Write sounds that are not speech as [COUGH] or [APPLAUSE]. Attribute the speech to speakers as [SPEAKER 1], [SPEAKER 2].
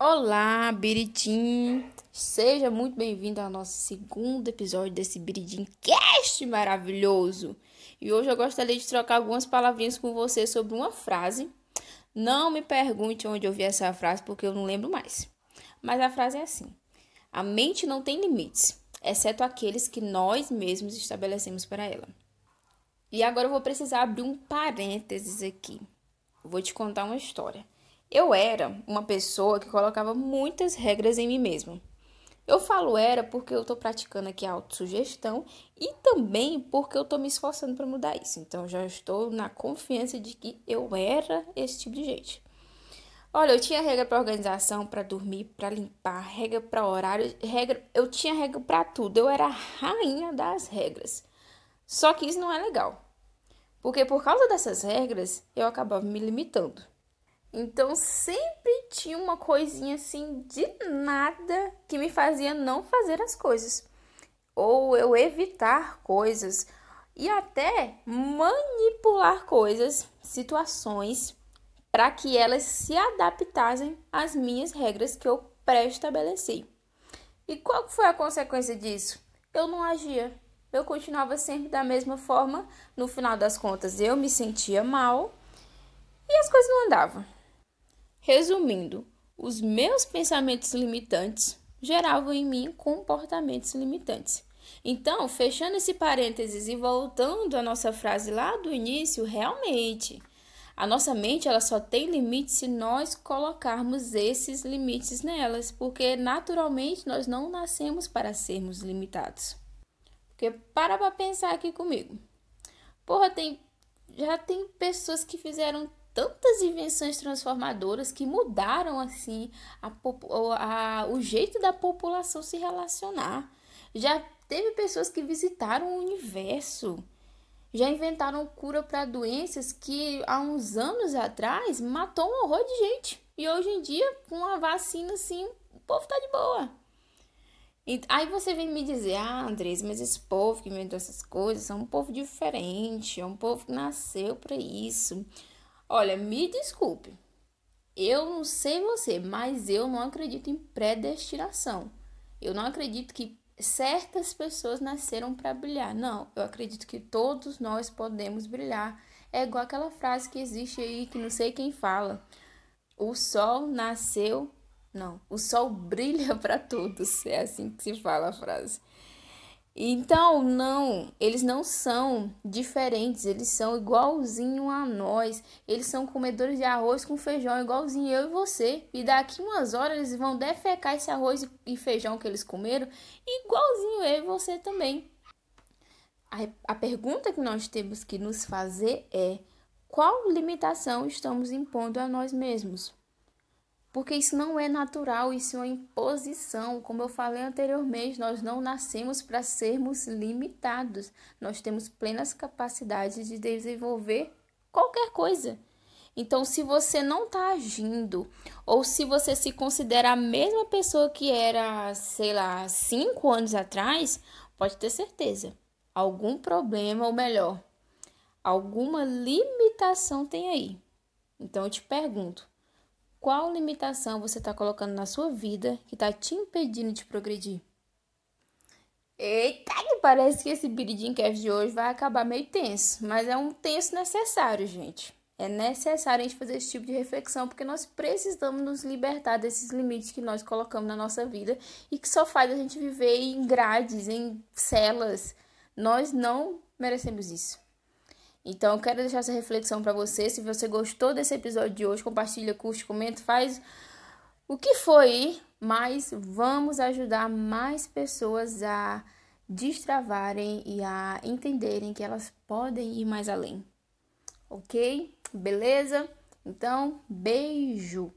[SPEAKER 1] Olá, Biridim! Seja muito bem-vindo ao nosso segundo episódio desse Biridim Cast maravilhoso! E hoje eu gostaria de trocar algumas palavrinhas com você sobre uma frase. Não me pergunte onde eu vi essa frase, porque eu não lembro mais. Mas a frase é assim: A mente não tem limites, exceto aqueles que nós mesmos estabelecemos para ela. E agora eu vou precisar abrir um parênteses aqui. Vou te contar uma história. Eu era uma pessoa que colocava muitas regras em mim mesma. Eu falo era porque eu tô praticando aqui a autossugestão e também porque eu tô me esforçando para mudar isso. Então já estou na confiança de que eu era esse tipo de gente. Olha, eu tinha regra para organização, para dormir, para limpar, regra para horário, regra, eu tinha regra para tudo. Eu era a rainha das regras. Só que isso não é legal. Porque por causa dessas regras, eu acabava me limitando. Então sempre tinha uma coisinha assim de nada que me fazia não fazer as coisas, ou eu evitar coisas e até manipular coisas, situações, para que elas se adaptassem às minhas regras que eu pré-estabeleci. E qual foi a consequência disso? Eu não agia. Eu continuava sempre da mesma forma. No final das contas, eu me sentia mal e as coisas não andavam. Resumindo, os meus pensamentos limitantes geravam em mim comportamentos limitantes. Então, fechando esse parênteses e voltando à nossa frase lá do início, realmente, a nossa mente ela só tem limite se nós colocarmos esses limites nelas, porque naturalmente nós não nascemos para sermos limitados. Porque para para pensar aqui comigo. Porra, tem já tem pessoas que fizeram tantas invenções transformadoras que mudaram assim a, a, o jeito da população se relacionar. Já teve pessoas que visitaram o universo, já inventaram cura para doenças que há uns anos atrás matou um horror de gente. E hoje em dia, com a vacina assim, o povo tá de boa. E aí você vem me dizer, ah, Andres, mas esse povo que inventou essas coisas é um povo diferente, é um povo que nasceu para isso. Olha, me desculpe. Eu não sei você, mas eu não acredito em predestinação. Eu não acredito que certas pessoas nasceram para brilhar. Não, eu acredito que todos nós podemos brilhar. É igual aquela frase que existe aí que não sei quem fala. O sol nasceu. Não, o sol [LAUGHS] brilha para todos. É assim que se fala a frase. Então, não, eles não são diferentes, eles são igualzinho a nós. Eles são comedores de arroz com feijão, igualzinho eu e você. E daqui umas horas eles vão defecar esse arroz e feijão que eles comeram, igualzinho eu e você também. A, a pergunta que nós temos que nos fazer é: qual limitação estamos impondo a nós mesmos? Porque isso não é natural, isso é uma imposição. Como eu falei anteriormente, nós não nascemos para sermos limitados. Nós temos plenas capacidades de desenvolver qualquer coisa. Então, se você não está agindo, ou se você se considera a mesma pessoa que era, sei lá, cinco anos atrás, pode ter certeza. Algum problema, ou melhor, alguma limitação tem aí. Então, eu te pergunto: qual limitação você está colocando na sua vida que está te impedindo de progredir? Eita, que parece que esse Biridimcast de hoje vai acabar meio tenso, mas é um tenso necessário, gente. É necessário a gente fazer esse tipo de reflexão porque nós precisamos nos libertar desses limites que nós colocamos na nossa vida e que só faz a gente viver em grades, em celas. Nós não merecemos isso. Então, eu quero deixar essa reflexão para você. Se você gostou desse episódio de hoje, compartilha, curte, comenta, faz o que foi, mas vamos ajudar mais pessoas a destravarem e a entenderem que elas podem ir mais além. Ok? Beleza? Então, beijo!